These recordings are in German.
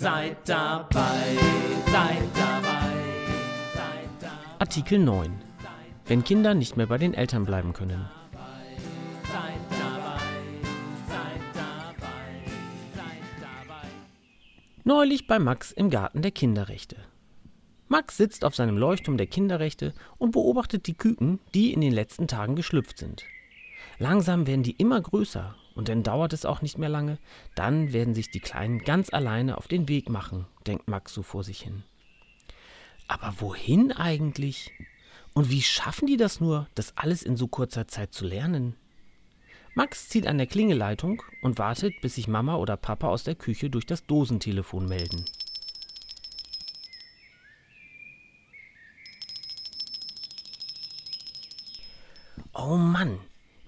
Seid dabei, seid dabei, seid dabei. Artikel 9. Wenn Kinder nicht mehr bei den Eltern bleiben können. Neulich bei Max im Garten der Kinderrechte. Max sitzt auf seinem Leuchtturm der Kinderrechte und beobachtet die Küken, die in den letzten Tagen geschlüpft sind. Langsam werden die immer größer und dann dauert es auch nicht mehr lange, dann werden sich die Kleinen ganz alleine auf den Weg machen, denkt Max so vor sich hin. Aber wohin eigentlich? Und wie schaffen die das nur, das alles in so kurzer Zeit zu lernen? Max zieht an der Klingeleitung und wartet, bis sich Mama oder Papa aus der Küche durch das Dosentelefon melden. Oh Mann,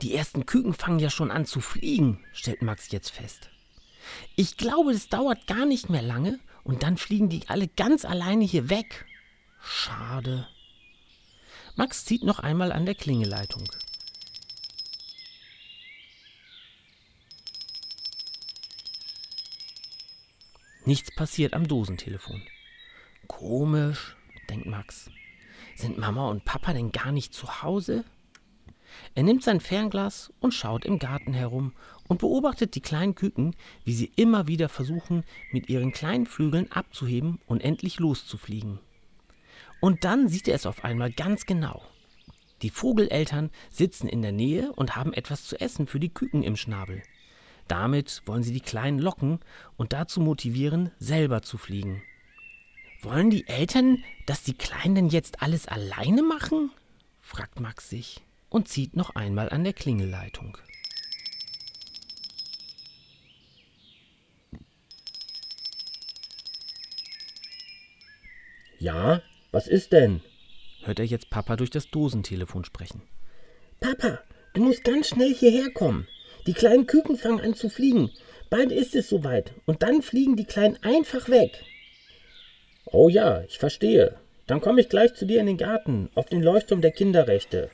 die ersten Küken fangen ja schon an zu fliegen, stellt Max jetzt fest. Ich glaube, es dauert gar nicht mehr lange und dann fliegen die alle ganz alleine hier weg. Schade. Max zieht noch einmal an der Klingeleitung. Nichts passiert am Dosentelefon. Komisch, denkt Max. Sind Mama und Papa denn gar nicht zu Hause? Er nimmt sein Fernglas und schaut im Garten herum und beobachtet die kleinen Küken, wie sie immer wieder versuchen, mit ihren kleinen Flügeln abzuheben und endlich loszufliegen. Und dann sieht er es auf einmal ganz genau. Die Vogeleltern sitzen in der Nähe und haben etwas zu essen für die Küken im Schnabel. Damit wollen sie die Kleinen locken und dazu motivieren, selber zu fliegen. Wollen die Eltern, dass die Kleinen denn jetzt alles alleine machen? fragt Max sich und zieht noch einmal an der Klingelleitung. Ja, was ist denn? Hört er jetzt Papa durch das Dosentelefon sprechen. Papa, du musst ganz schnell hierher kommen. Die kleinen Küken fangen an zu fliegen. Bald ist es soweit und dann fliegen die Kleinen einfach weg. Oh ja, ich verstehe. Dann komme ich gleich zu dir in den Garten, auf den Leuchtturm der Kinderrechte.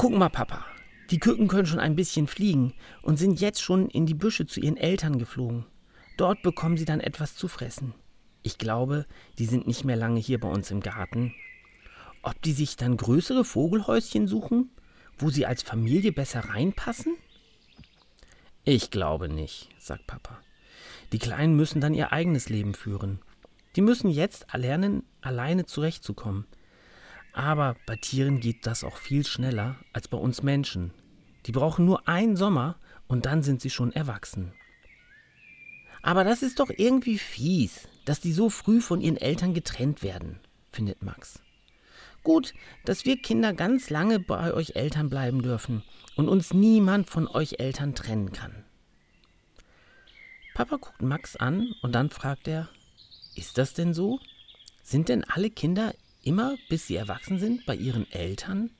Guck mal, Papa. Die Küken können schon ein bisschen fliegen und sind jetzt schon in die Büsche zu ihren Eltern geflogen. Dort bekommen sie dann etwas zu fressen. Ich glaube, die sind nicht mehr lange hier bei uns im Garten. Ob die sich dann größere Vogelhäuschen suchen, wo sie als Familie besser reinpassen? Ich glaube nicht, sagt Papa. Die Kleinen müssen dann ihr eigenes Leben führen. Die müssen jetzt lernen, alleine zurechtzukommen. Aber bei Tieren geht das auch viel schneller als bei uns Menschen. Die brauchen nur einen Sommer und dann sind sie schon erwachsen. Aber das ist doch irgendwie fies, dass die so früh von ihren Eltern getrennt werden, findet Max. Gut, dass wir Kinder ganz lange bei euch Eltern bleiben dürfen und uns niemand von euch Eltern trennen kann. Papa guckt Max an und dann fragt er, ist das denn so? Sind denn alle Kinder immer, bis sie erwachsen sind, bei ihren Eltern?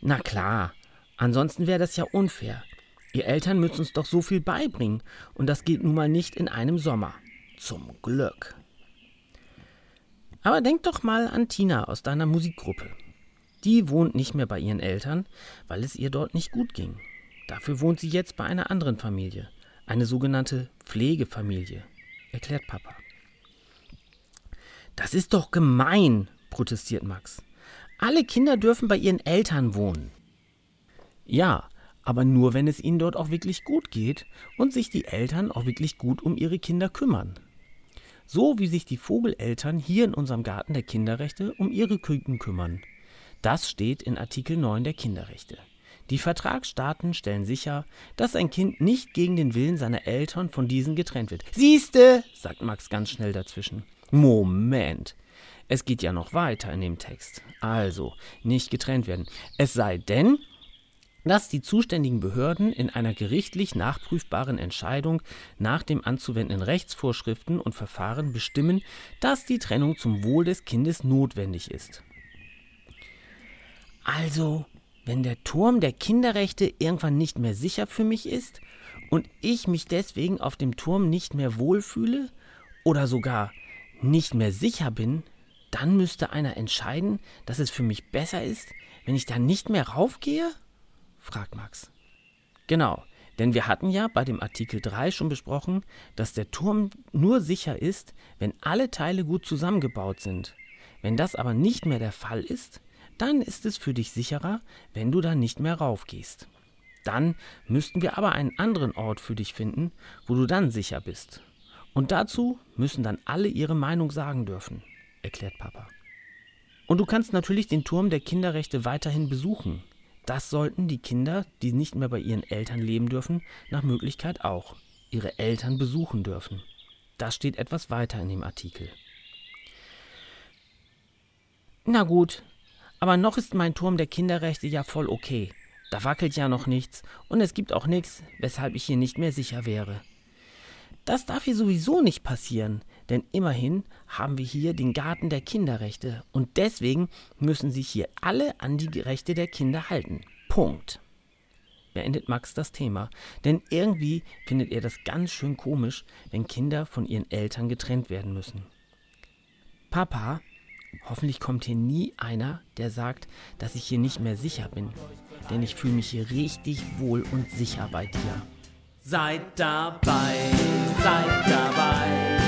Na klar, ansonsten wäre das ja unfair. Ihr Eltern müssen uns doch so viel beibringen und das geht nun mal nicht in einem Sommer. Zum Glück. Aber denk doch mal an Tina aus deiner Musikgruppe. Die wohnt nicht mehr bei ihren Eltern, weil es ihr dort nicht gut ging. Dafür wohnt sie jetzt bei einer anderen Familie, eine sogenannte Pflegefamilie, erklärt Papa. Das ist doch gemein, protestiert Max. Alle Kinder dürfen bei ihren Eltern wohnen. Ja, aber nur wenn es ihnen dort auch wirklich gut geht und sich die Eltern auch wirklich gut um ihre Kinder kümmern. So wie sich die Vogeleltern hier in unserem Garten der Kinderrechte um ihre Küken kümmern. Das steht in Artikel 9 der Kinderrechte. Die Vertragsstaaten stellen sicher, dass ein Kind nicht gegen den Willen seiner Eltern von diesen getrennt wird. Siehste, sagt Max ganz schnell dazwischen. Moment. Es geht ja noch weiter in dem Text. Also, nicht getrennt werden. Es sei denn, dass die zuständigen Behörden in einer gerichtlich nachprüfbaren Entscheidung nach dem anzuwendenden Rechtsvorschriften und Verfahren bestimmen, dass die Trennung zum Wohl des Kindes notwendig ist. Also, wenn der Turm der Kinderrechte irgendwann nicht mehr sicher für mich ist und ich mich deswegen auf dem Turm nicht mehr wohlfühle oder sogar nicht mehr sicher bin, dann müsste einer entscheiden, dass es für mich besser ist, wenn ich da nicht mehr raufgehe? fragt Max. Genau, denn wir hatten ja bei dem Artikel 3 schon besprochen, dass der Turm nur sicher ist, wenn alle Teile gut zusammengebaut sind. Wenn das aber nicht mehr der Fall ist, dann ist es für dich sicherer, wenn du da nicht mehr raufgehst. Dann müssten wir aber einen anderen Ort für dich finden, wo du dann sicher bist. Und dazu müssen dann alle ihre Meinung sagen dürfen, erklärt Papa. Und du kannst natürlich den Turm der Kinderrechte weiterhin besuchen. Das sollten die Kinder, die nicht mehr bei ihren Eltern leben dürfen, nach Möglichkeit auch ihre Eltern besuchen dürfen. Das steht etwas weiter in dem Artikel. Na gut, aber noch ist mein Turm der Kinderrechte ja voll okay. Da wackelt ja noch nichts und es gibt auch nichts, weshalb ich hier nicht mehr sicher wäre. Das darf hier sowieso nicht passieren, denn immerhin haben wir hier den Garten der Kinderrechte und deswegen müssen sich hier alle an die Rechte der Kinder halten. Punkt. Beendet Max das Thema, denn irgendwie findet er das ganz schön komisch, wenn Kinder von ihren Eltern getrennt werden müssen. Papa, hoffentlich kommt hier nie einer, der sagt, dass ich hier nicht mehr sicher bin, denn ich fühle mich hier richtig wohl und sicher bei dir. Seid dabei, seid dabei.